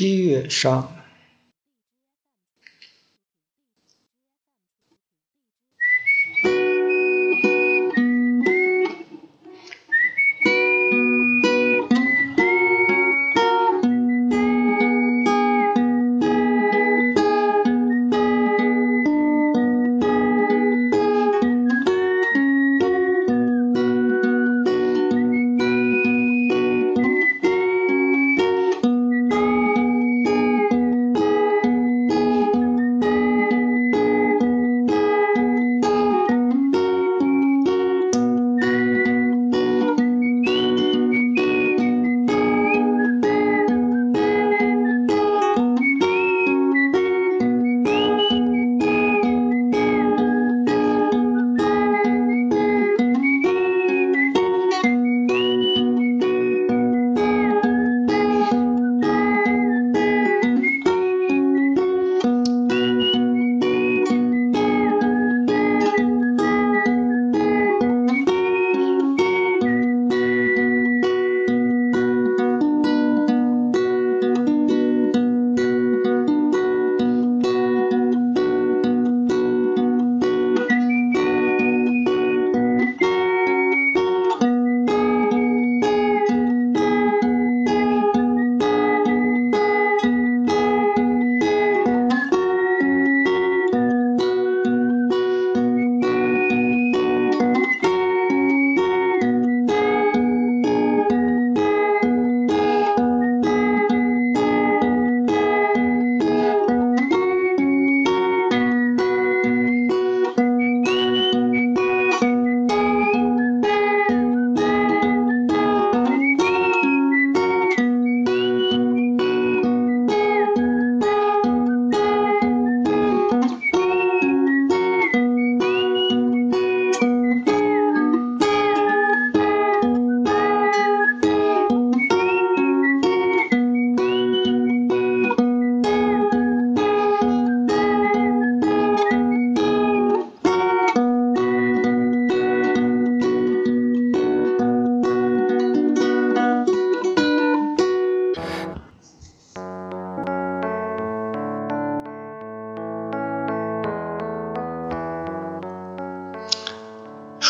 七月上。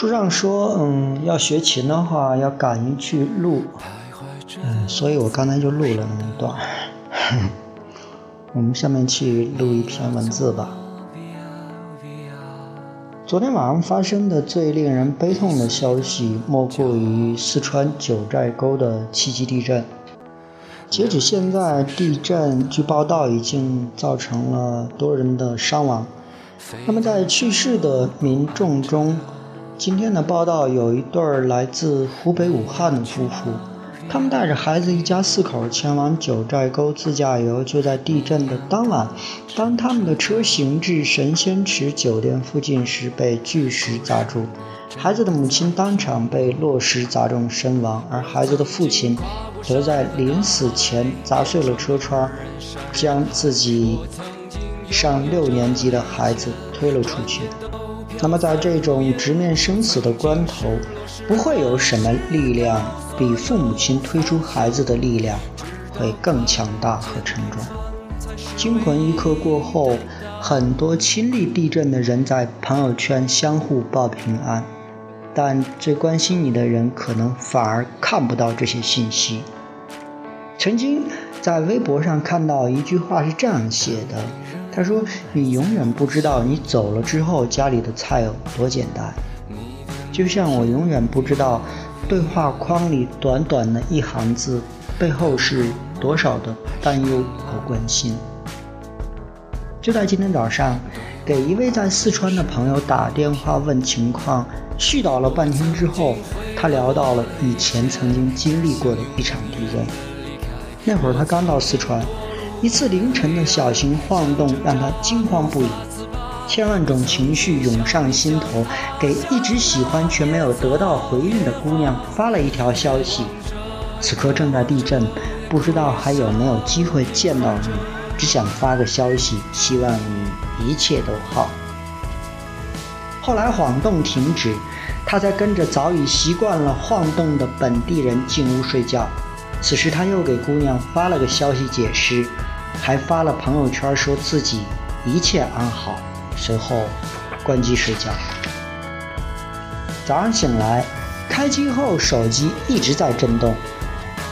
书上说，嗯，要学琴的话，要敢于去录，嗯，所以我刚才就录了那么一段。我们下面去录一篇文字吧。昨天晚上发生的最令人悲痛的消息，莫过于四川九寨沟的七级地震。截止现在，地震据报道已经造成了多人的伤亡。那么，在去世的民众中，今天的报道有一对儿来自湖北武汉的夫妇，他们带着孩子一家四口前往九寨沟自驾游。就在地震的当晚，当他们的车行至神仙池酒店附近时，被巨石砸中，孩子的母亲当场被落石砸中身亡，而孩子的父亲则在临死前砸碎了车窗，将自己上六年级的孩子推了出去。那么，在这种直面生死的关头，不会有什么力量比父母亲推出孩子的力量会更强大和沉重。惊魂一刻过后，很多亲历地震的人在朋友圈相互报平安，但最关心你的人可能反而看不到这些信息。曾经在微博上看到一句话是这样写的。他说：“你永远不知道你走了之后家里的菜有多简单，就像我永远不知道对话框里短短的一行字背后是多少的担忧和关心。”就在今天早上，给一位在四川的朋友打电话问情况，絮叨了半天之后，他聊到了以前曾经经历过的一场地震。那会儿他刚到四川。一次凌晨的小型晃动让他惊慌不已，千万种情绪涌上心头，给一直喜欢却没有得到回应的姑娘发了一条消息：此刻正在地震，不知道还有没有机会见到你，只想发个消息，希望你一切都好。后来晃动停止，他才跟着早已习惯了晃动的本地人进屋睡觉。此时他又给姑娘发了个消息解释，还发了朋友圈说自己一切安好，随后关机睡觉。早上醒来，开机后手机一直在震动。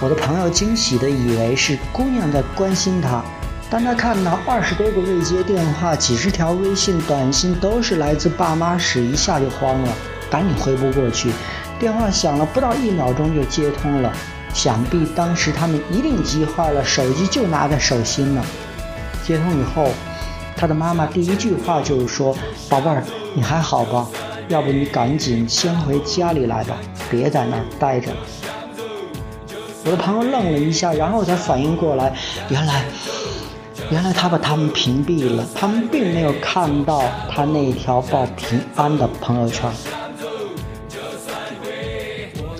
我的朋友惊喜的以为是姑娘在关心他，当他看到二十多个未接电话、几十条微信、短信都是来自爸妈时，一下就慌了，赶紧回拨过去。电话响了，不到一秒钟就接通了。想必当时他们一定急坏了，手机就拿在手心呢。接通以后，他的妈妈第一句话就是说：“宝贝儿，你还好吧？要不你赶紧先回家里来吧，别在那儿待着了。”我的朋友愣了一下，然后才反应过来，原来，原来他把他们屏蔽了，他们并没有看到他那条报平安的朋友圈。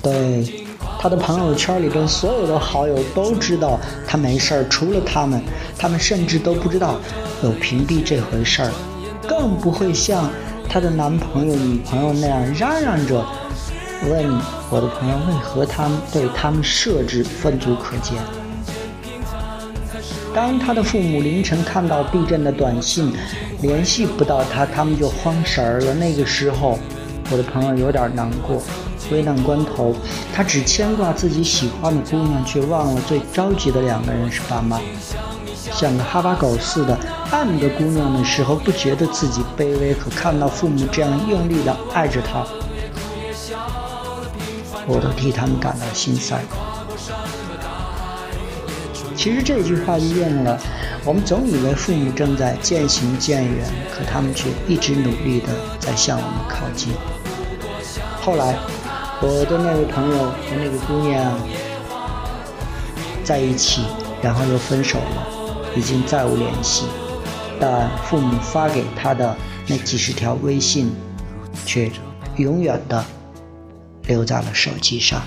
对。他的朋友圈里边所有的好友都知道他没事儿，除了他们，他们甚至都不知道有屏蔽这回事儿，更不会像他的男朋友、女朋友那样嚷嚷着问我的朋友为何他们对他们设置分组可见。当他的父母凌晨看到地震的短信，联系不到他，他们就慌神儿了。那个时候，我的朋友有点难过。危难关头，他只牵挂自己喜欢的姑娘，却忘了最着急的两个人是爸妈。像个哈巴狗似的爱那个姑娘的时候，不觉得自己卑微；可看到父母这样用力的爱着她，我都替他们感到心塞。其实这句话就应了：我们总以为父母正在渐行渐远，可他们却一直努力的在向我们靠近。后来。我的那位朋友和那个姑娘在一起，然后又分手了，已经再无联系。但父母发给他的那几十条微信，却永远的留在了手机上。